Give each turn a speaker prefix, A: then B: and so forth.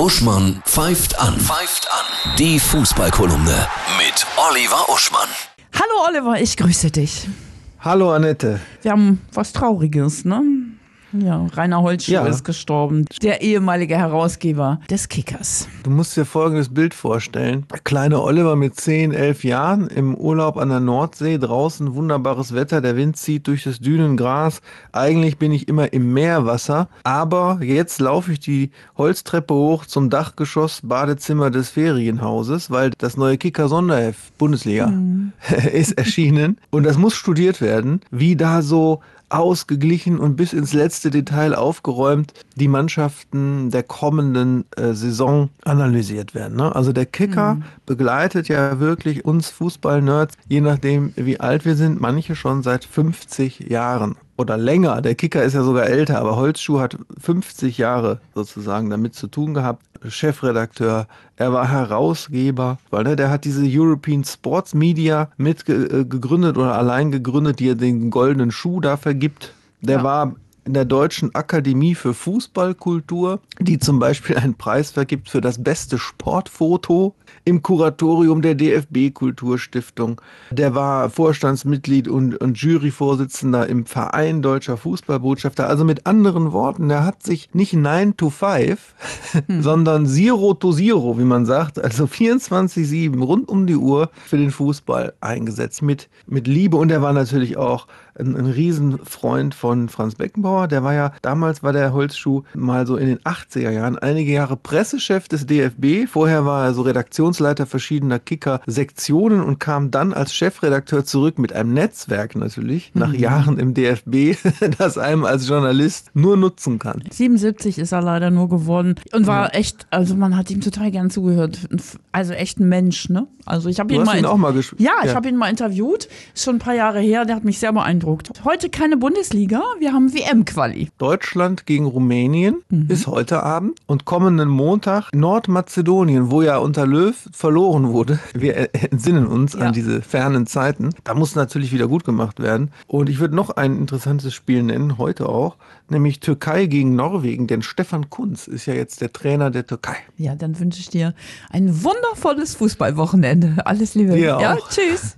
A: Uschmann pfeift an. Pfeift an. Die Fußballkolumne mit Oliver Uschmann.
B: Hallo Oliver, ich grüße dich.
C: Hallo Annette.
B: Wir haben was Trauriges, ne? Ja, Rainer Holzschuh
C: Ja.
B: ist gestorben, der ehemalige Herausgeber des Kickers.
C: Du musst dir folgendes Bild vorstellen. Kleine Oliver mit 10, 11 Jahren im Urlaub an der Nordsee, draußen wunderbares Wetter, der Wind zieht durch das Dünengras. Eigentlich bin ich immer im Meerwasser, aber jetzt laufe ich die Holztreppe hoch zum Dachgeschoss Badezimmer des Ferienhauses, weil das neue Kicker Sonderheft Bundesliga ist erschienen und das muss studiert werden, wie da so ausgeglichen und bis ins letzte Detail aufgeräumt die Mannschaften der kommenden äh, Saison analysiert werden. Ne? Also der Kicker begleitet ja wirklich uns Fußball-Nerds, je nachdem wie alt wir sind, manche schon seit 50 Jahren oder länger. Der Kicker ist ja sogar älter, aber Holzschuh hat 50 Jahre sozusagen damit zu tun gehabt. Chefredakteur, er war Herausgeber, weil ne, der hat diese European Sports Media mit äh, gegründet oder allein gegründet, die er den goldenen Schuh da vergibt. Der
B: Ja.
C: war in der Deutschen Akademie für Fußballkultur, die zum Beispiel einen Preis vergibt für das beste Sportfoto im Kuratorium der DFB Kulturstiftung. Der war Vorstandsmitglied und, und Juryvorsitzender im Verein Deutscher Fußballbotschafter. Also mit anderen Worten, der hat sich nicht 9 to 5, sondern Zero to Zero, wie man sagt, also 24-7 rund um die Uhr für den Fußball eingesetzt. Mit, mit Liebe und er war natürlich auch ein, ein Riesenfreund von Franz Beckenbauer. Der war ja, damals war der Holzschuh mal so in den 80er Jahren einige Jahre Pressechef des DFB. Vorher war er so Redaktionsleiter verschiedener Kicker-Sektionen und kam dann als Chefredakteur zurück mit einem Netzwerk natürlich, nach Jahren im DFB, das einem als Journalist nur nutzen kann.
B: 77 ist er leider nur geworden und war echt, also man hat ihm total gern zugehört. Also echt ein Mensch, ne? Also ich habe ihn mal
C: ihn auch mal gespielt.
B: Ja, ich habe ihn mal interviewt, schon ein paar Jahre her, der hat mich sehr beeindruckt. Heute keine Bundesliga, wir haben WM-Quali.
C: Deutschland gegen Rumänien
B: Mhm.
C: ist heute Abend und kommenden Montag Nordmazedonien, wo ja unter Löw verloren wurde. Wir entsinnen uns
B: Ja.
C: an diese fernen Zeiten. Da muss natürlich wieder gut gemacht werden. Und ich würde noch ein interessantes Spiel nennen, heute auch, nämlich Türkei gegen Norwegen, denn Stefan Kunz ist ja jetzt der Trainer der Türkei.
B: Ja, dann wünsche ich dir ein wundervolles Fußballwochenende. Alles Liebe.
C: Dir
B: Ja,
C: auch.
B: tschüss.